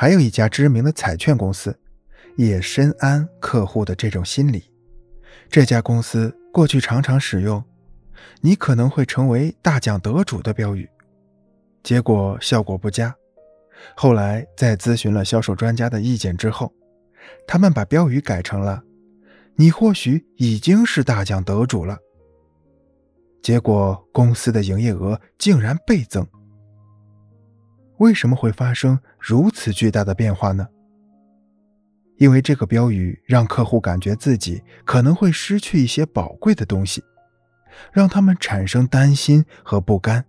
还有一家知名的彩券公司，也深谙客户的这种心理。这家公司过去常常使用“你可能会成为大奖得主”的标语，结果效果不佳。后来在咨询了销售专家的意见之后，他们把标语改成了“你或许已经是大奖得主了”。结果公司的营业额竟然倍增。为什么会发生如此巨大的变化呢？因为这个标语让客户感觉自己可能会失去一些宝贵的东西，让他们产生担心和不甘，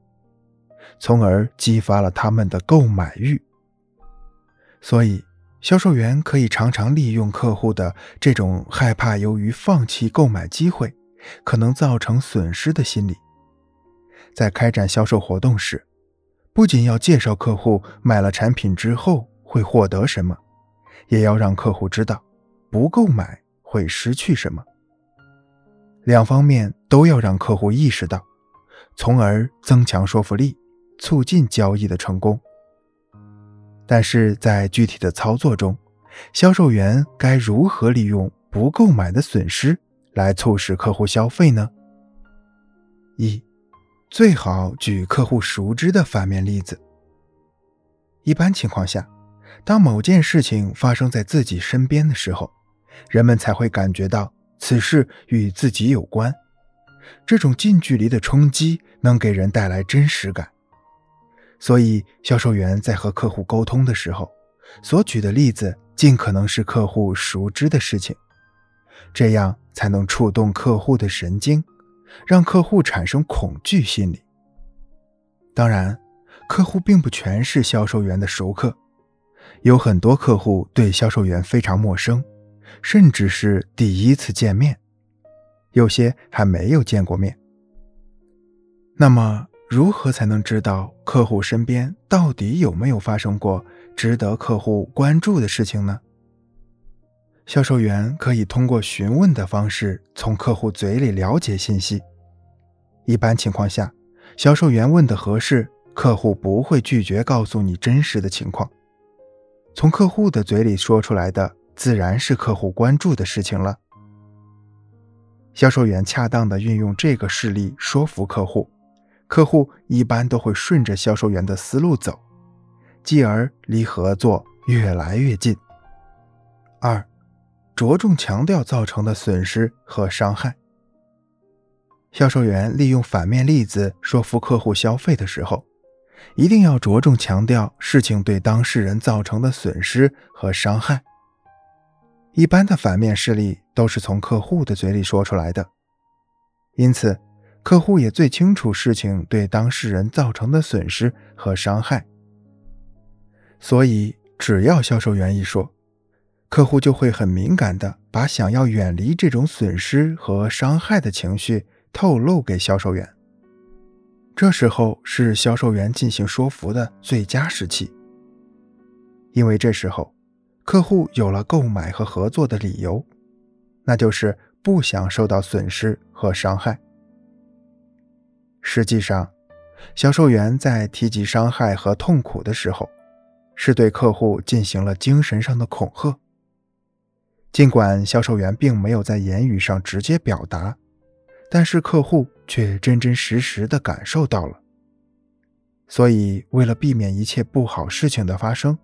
从而激发了他们的购买欲。所以，销售员可以常常利用客户的这种害怕由于放弃购买机会可能造成损失的心理，在开展销售活动时。不仅要介绍客户买了产品之后会获得什么，也要让客户知道不购买会失去什么。两方面都要让客户意识到，从而增强说服力，促进交易的成功。但是在具体的操作中，销售员该如何利用不购买的损失来促使客户消费呢？一。最好举客户熟知的反面例子。一般情况下，当某件事情发生在自己身边的时候，人们才会感觉到此事与自己有关。这种近距离的冲击能给人带来真实感。所以，销售员在和客户沟通的时候，所举的例子尽可能是客户熟知的事情，这样才能触动客户的神经。让客户产生恐惧心理。当然，客户并不全是销售员的熟客，有很多客户对销售员非常陌生，甚至是第一次见面，有些还没有见过面。那么，如何才能知道客户身边到底有没有发生过值得客户关注的事情呢？销售员可以通过询问的方式从客户嘴里了解信息。一般情况下，销售员问的合适，客户不会拒绝告诉你真实的情况。从客户的嘴里说出来的，自然是客户关注的事情了。销售员恰当的运用这个事例说服客户，客户一般都会顺着销售员的思路走，继而离合作越来越近。二。着重强调造成的损失和伤害。销售员利用反面例子说服客户消费的时候，一定要着重强调事情对当事人造成的损失和伤害。一般的反面事例都是从客户的嘴里说出来的，因此客户也最清楚事情对当事人造成的损失和伤害。所以，只要销售员一说，客户就会很敏感的把想要远离这种损失和伤害的情绪透露给销售员。这时候是销售员进行说服的最佳时期，因为这时候客户有了购买和合作的理由，那就是不想受到损失和伤害。实际上，销售员在提及伤害和痛苦的时候，是对客户进行了精神上的恐吓。尽管销售员并没有在言语上直接表达，但是客户却真真实实的感受到了。所以，为了避免一切不好事情的发生，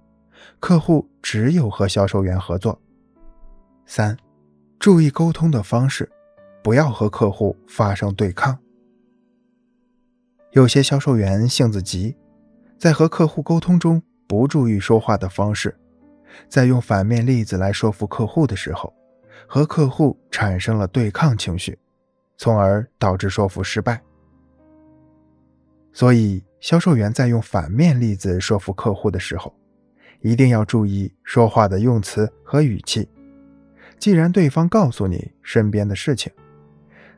客户只有和销售员合作。三，注意沟通的方式，不要和客户发生对抗。有些销售员性子急，在和客户沟通中不注意说话的方式。在用反面例子来说服客户的时候，和客户产生了对抗情绪，从而导致说服失败。所以，销售员在用反面例子说服客户的时候，一定要注意说话的用词和语气。既然对方告诉你身边的事情，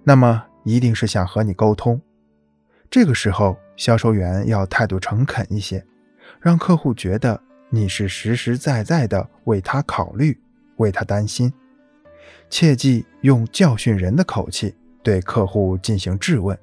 那么一定是想和你沟通。这个时候，销售员要态度诚恳一些，让客户觉得。你是实实在在的为他考虑，为他担心，切记用教训人的口气对客户进行质问，